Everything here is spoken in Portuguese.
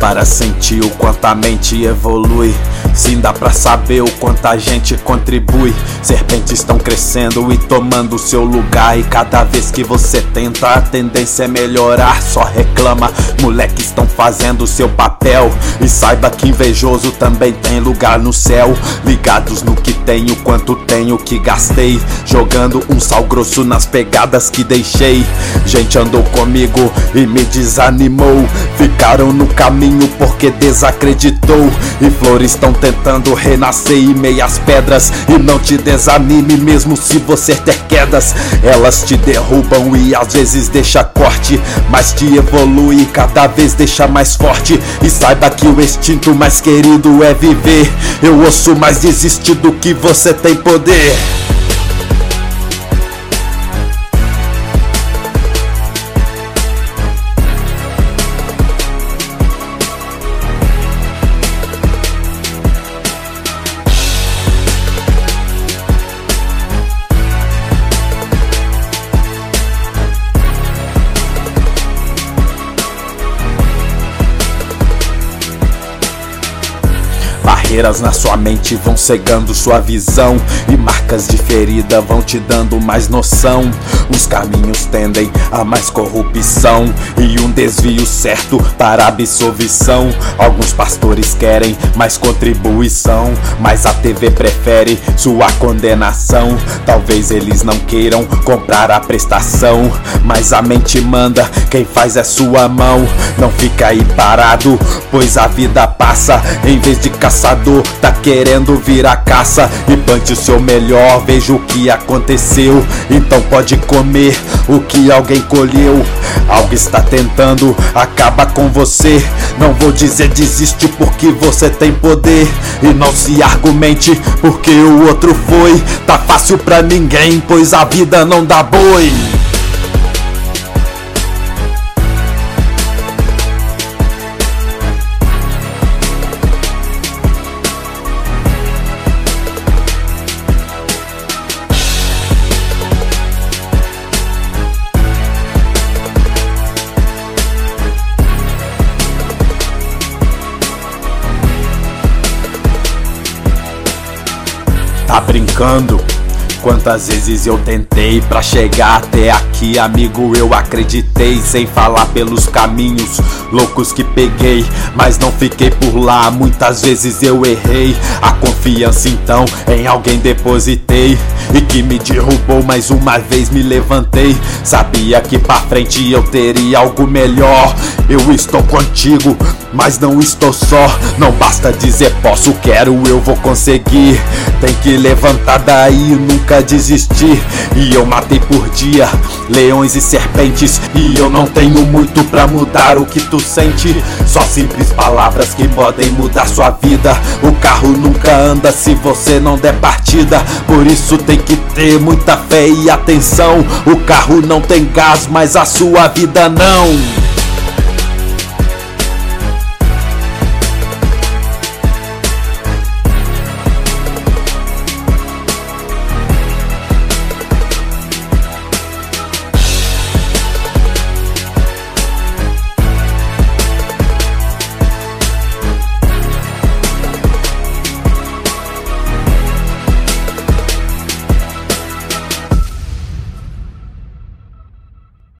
para sentir o quanto a mente evolui. Sim, dá pra saber o quanto a gente contribui. Serpentes estão crescendo e tomando seu lugar. E cada vez que você tenta, a tendência é melhorar. Só reclama, moleques estão fazendo seu papel. E saiba que invejoso também tem lugar no céu. Ligados no que tenho, quanto tenho que gastei. Jogando um sal grosso nas pegadas que deixei. Gente andou comigo e me desanimou. Ficaram no caminho porque desacreditou. E flores estão tentando renascer em meias pedras. E não te desanime mesmo se você ter quedas. Elas te derrubam e às vezes deixa corte. Mas te evolui e cada vez deixa mais forte. E saiba que o instinto mais querido é viver. Eu ouço mais desistir do que você tem poder. Barreiras na sua mente vão cegando sua visão. E marcas de ferida vão te dando mais noção. Os caminhos tendem a mais corrupção. E um desvio certo para absolvição. Alguns pastores querem mais contribuição Mas a TV prefere sua condenação. Talvez eles não queiram comprar a prestação Mas a mente manda, quem faz é sua mão. Não fica aí parado, pois a vida passa. Em vez de caçador, tá querendo virar caça. E plante o seu melhor, veja o que aconteceu. Então pode comer o que alguém colheu. Algo está tentando, acaba com você. Não vou dizer desiste porque você tem poder. E não se argumente porque o outro foi. Tá fácil pra ninguém, pois a vida não dá boi Tá brincando? Quantas vezes eu tentei pra chegar até aqui, amigo, eu acreditei sem falar pelos caminhos loucos que peguei, mas não fiquei por lá. Muitas vezes eu errei, a confiança então em alguém depositei e que me derrubou mais uma vez me levantei. Sabia que pra frente eu teria algo melhor. Eu estou contigo, mas não estou só. Não basta dizer posso, quero, eu vou conseguir. Tem que levantar daí e nunca desistir. E eu matei por dia leões e serpentes. E eu não tenho muito pra mudar o que tu sente. Só simples palavras que podem mudar sua vida. O carro nunca anda se você não der partida. Por isso tem que ter muita fé e atenção. O carro não tem gás, mas a sua vida não.